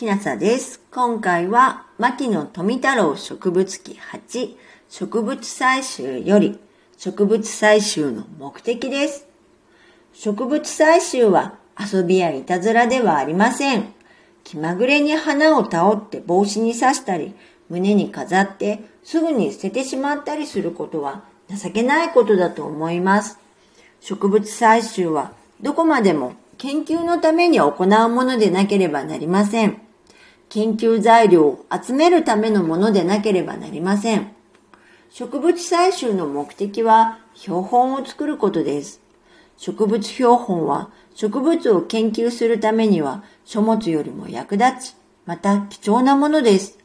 きなさです。今回は、牧野富太郎植物記8、植物採集より、植物採集の目的です。植物採集は遊びやいたずらではありません。気まぐれに花を倒って帽子に刺したり、胸に飾ってすぐに捨ててしまったりすることは情けないことだと思います。植物採集はどこまでも研究のために行うものでなければなりません。研究材料を集めるためのものでなければなりません。植物採集の目的は標本を作ることです。植物標本は植物を研究するためには書物よりも役立ち、また貴重なものです。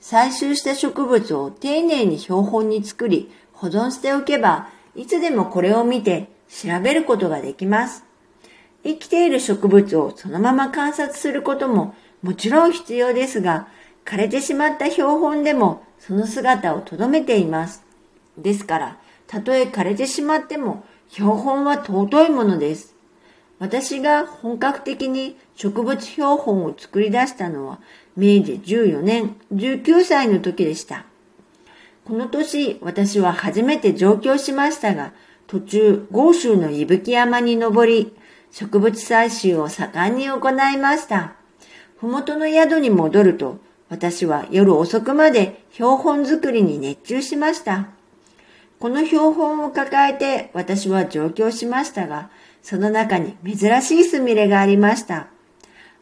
採集した植物を丁寧に標本に作り保存しておけば、いつでもこれを見て調べることができます。生きている植物をそのまま観察することももちろん必要ですが、枯れてしまった標本でもその姿を留めています。ですから、たとえ枯れてしまっても標本は尊いものです。私が本格的に植物標本を作り出したのは明治14年19歳の時でした。この年、私は初めて上京しましたが、途中、豪州の伊吹山に登り、植物採集を盛んに行いました。ふもとの宿に戻ると、私は夜遅くまで標本作りに熱中しました。この標本を抱えて私は上京しましたが、その中に珍しいスミレがありました。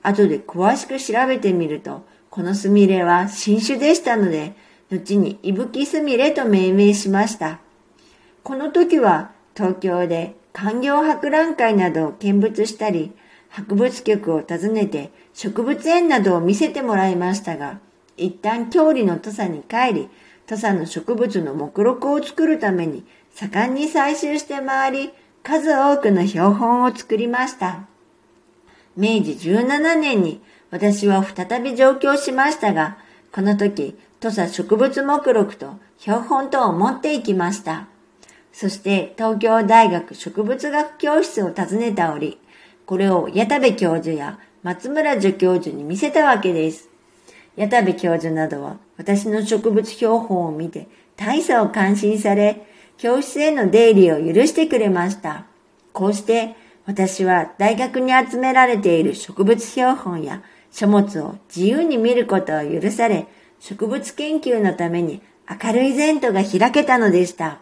後で詳しく調べてみると、このスミレは新種でしたので、後に伊吹スミレと命名しました。この時は東京で環境博覧会などを見物したり、博物局を訪ねて植物園などを見せてもらいましたが、一旦郷里の土佐に帰り、土佐の植物の目録を作るために盛んに採集して回り、数多くの標本を作りました。明治17年に私は再び上京しましたが、この時、土佐植物目録と標本とを持っていきました。そして東京大学植物学教室を訪ねた折、これを矢田部教授や松村助教授に見せたわけです。矢田部教授などは私の植物標本を見て大差を感心され、教室への出入りを許してくれました。こうして私は大学に集められている植物標本や書物を自由に見ることを許され、植物研究のために明るい前途が開けたのでした。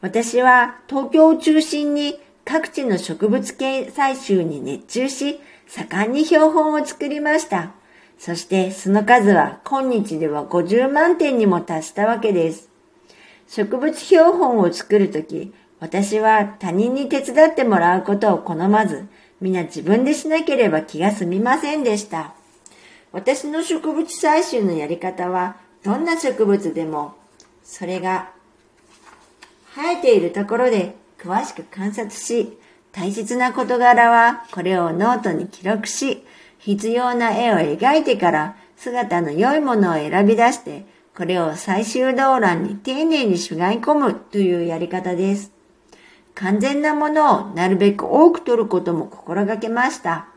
私は東京を中心に各地の植物系採集に熱中し、盛んに標本を作りました。そしてその数は今日では50万点にも達したわけです。植物標本を作るとき、私は他人に手伝ってもらうことを好まず、皆自分でしなければ気が済みませんでした。私の植物採集のやり方は、どんな植物でも、それが生えているところで詳しく観察し、大切な事柄はこれをノートに記録し、必要な絵を描いてから姿の良いものを選び出して、これを最終動欄に丁寧にしがい込むというやり方です。完全なものをなるべく多く取ることも心がけました。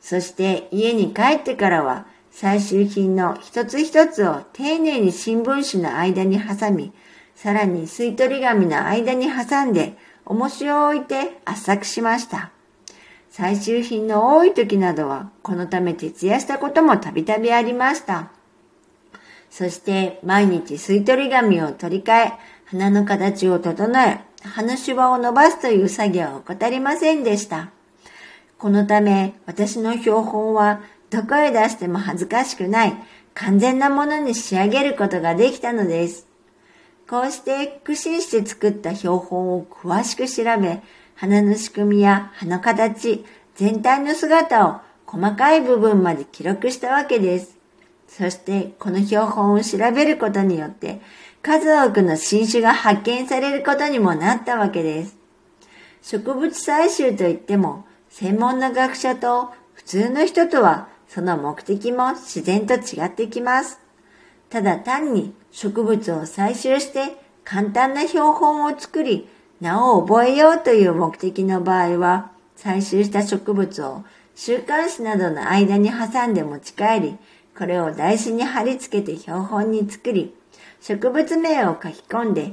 そして家に帰ってからは最終品の一つ一つを丁寧に新聞紙の間に挟み、さらに吸い取り紙の間に挟んで重しを置いて圧搾しました。最終品の多い時などはこのため徹夜したこともたびたびありました。そして毎日吸い取り紙を取り替え、花の形を整え、花芝を伸ばすという作業を怠りませんでした。このため私の標本はどこへ出しても恥ずかしくない完全なものに仕上げることができたのです。こうして苦心して作った標本を詳しく調べ、花の仕組みや葉の形、全体の姿を細かい部分まで記録したわけです。そしてこの標本を調べることによって数多くの新種が発見されることにもなったわけです。植物採集といっても専門の学者と普通の人とはその目的も自然と違ってきます。ただ単に植物を採集して簡単な標本を作り、名を覚えようという目的の場合は、採集した植物を週刊誌などの間に挟んで持ち帰り、これを台紙に貼り付けて標本に作り、植物名を書き込んで、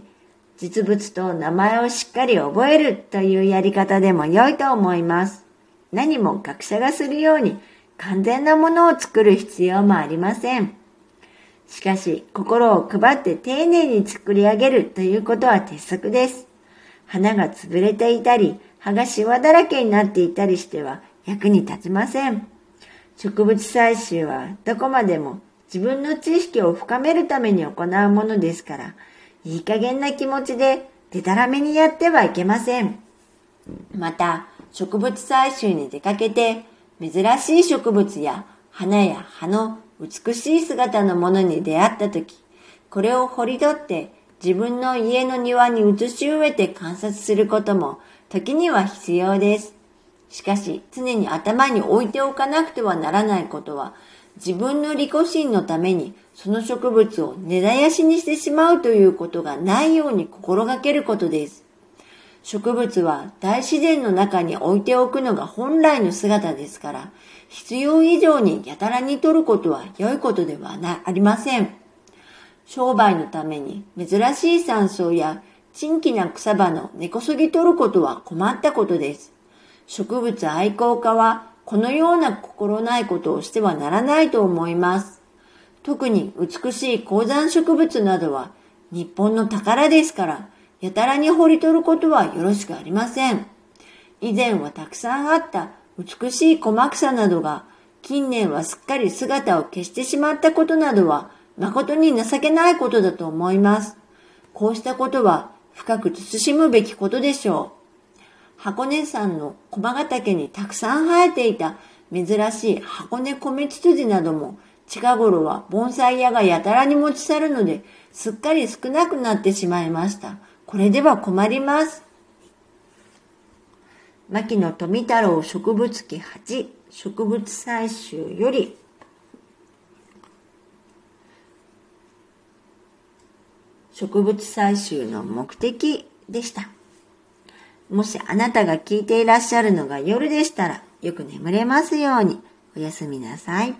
実物と名前をしっかり覚えるというやり方でも良いと思います。何も学者がするように完全なものを作る必要もありません。しかし、心を配って丁寧に作り上げるということは鉄則です。花が潰れていたり、葉がシワだらけになっていたりしては役に立ちません。植物採集はどこまでも自分の知識を深めるために行うものですから、いい加減な気持ちででたらめにやってはいけません。また、植物採集に出かけて、珍しい植物や花や葉の美しい姿のものに出会ったとき、これを掘り取って自分の家の庭に移し植えて観察することも時には必要です。しかし、常に頭に置いておかなくてはならないことは、自分の利己心のためにその植物を根絶やしにしてしまうということがないように心がけることです。植物は大自然の中に置いておくのが本来の姿ですから、必要以上にやたらに取ることは良いことではなありません。商売のために珍しい山草や珍奇な草花の根こそぎ取ることは困ったことです。植物愛好家はこのような心ないことをしてはならないと思います。特に美しい高山植物などは日本の宝ですから、やたらに掘り取ることはよろしくありません。以前はたくさんあった美しい小草などが近年はすっかり姿を消してしまったことなどは誠に情けないことだと思います。こうしたことは深く慎むべきことでしょう。箱根山の駒ヶ岳にたくさん生えていた珍しい箱根米ツツジなども近頃は盆栽屋がやたらに持ち去るのですっかり少なくなってしまいました。これでは困ります。牧野富太郎植物記8植物採集より植物採集の目的でした。もしあなたが聞いていらっしゃるのが夜でしたら、よく眠れますように。おやすみなさい。